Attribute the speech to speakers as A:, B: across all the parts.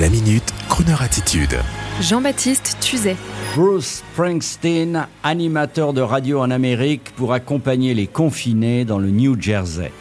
A: La minute, Kroneur attitude.
B: Jean-Baptiste Tuzet.
C: Bruce Springsteen, animateur de radio en Amérique pour accompagner les confinés dans le New Jersey.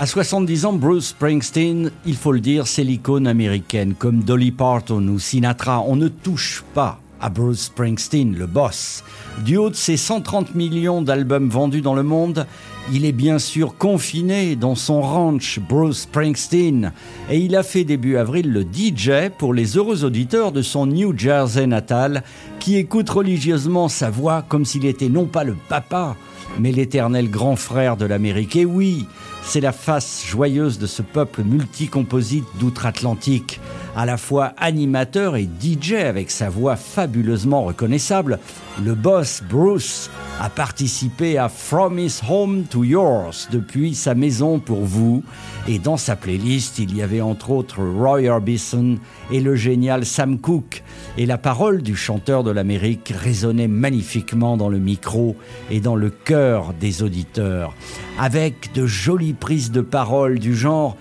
C: À 70 ans, Bruce Springsteen, il faut le dire, c'est l'icône américaine. Comme Dolly Parton ou Sinatra, on ne touche pas à Bruce Springsteen, le boss. Du haut de ses 130 millions d'albums vendus dans le monde, il est bien sûr confiné dans son ranch Bruce Springsteen et il a fait début avril le DJ pour les heureux auditeurs de son New Jersey natal qui écoutent religieusement sa voix comme s'il était non pas le papa, mais l'éternel grand frère de l'Amérique. Et oui, c'est la face joyeuse de ce peuple multicomposite d'outre-Atlantique, à la fois animateur et DJ avec sa voix fabuleusement reconnaissable. Le boss Bruce a participé à From His Home to Yours depuis sa maison pour vous. Et dans sa playlist, il y avait entre autres Roy Orbison et le génial Sam Cooke. Et la parole du chanteur de l'Amérique résonnait magnifiquement dans le micro et dans le cœur des auditeurs, avec de jolies prises de parole du genre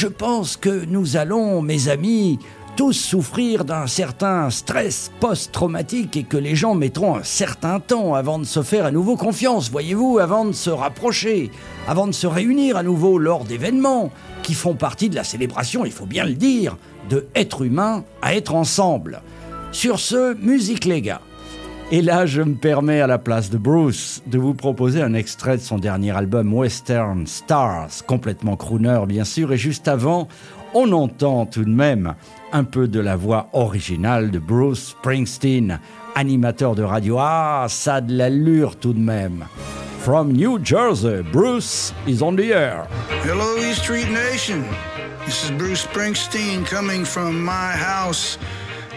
C: Je pense que nous allons, mes amis, tous souffrir d'un certain stress post-traumatique et que les gens mettront un certain temps avant de se faire à nouveau confiance, voyez-vous, avant de se rapprocher, avant de se réunir à nouveau lors d'événements qui font partie de la célébration, il faut bien le dire, de être humain à être ensemble. Sur ce, musique les gars. Et là, je me permets à la place de Bruce de vous proposer un extrait de son dernier album Western Stars, complètement crooner bien sûr, et juste avant, on entend tout de même un peu de la voix originale de Bruce Springsteen, animateur de radio. Ah, ça a de l'allure tout de même. From New Jersey, Bruce is on the air.
D: Hello, East Street Nation. This is Bruce Springsteen coming from my house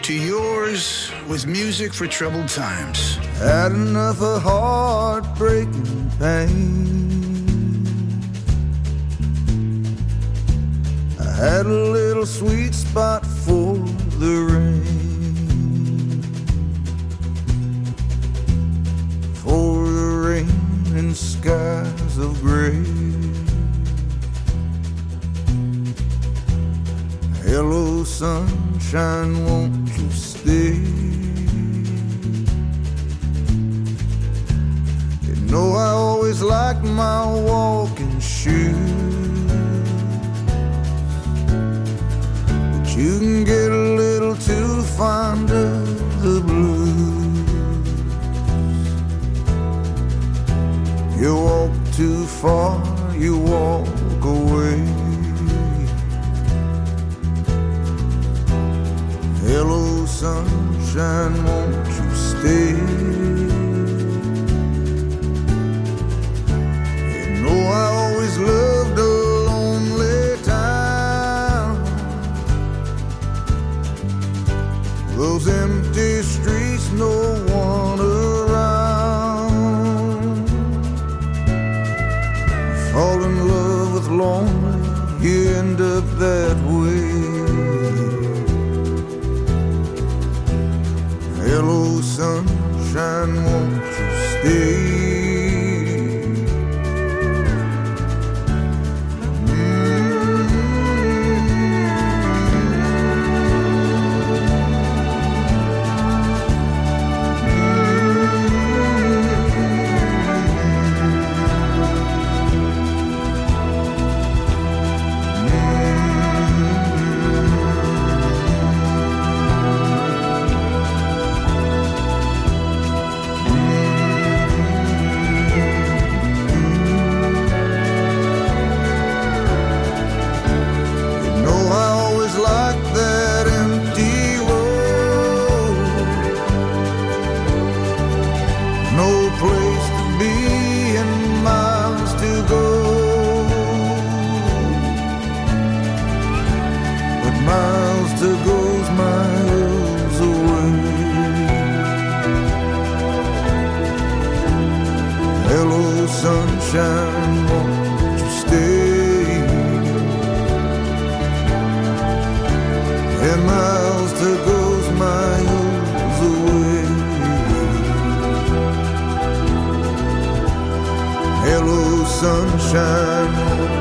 D: to yours with music for troubled times.
E: Had enough of heartbreaking pain. I had a little sweet spot for the rain. For the rain and skies of gray. Hello, sunshine, won't you stay? You know I always like my walking shoes. But you can get a little too fond of the blues. You walk too far, you walk away. Hello, sunshine, won't you stay? You know I always loved a lonely town. Those empty streets, no one around. Fall in love with lonely, you end up that way. Hello, sunshine, won't you stay? Place to be and miles to go. But miles to go's miles away. Hello, sunshine, Hello, sunshine,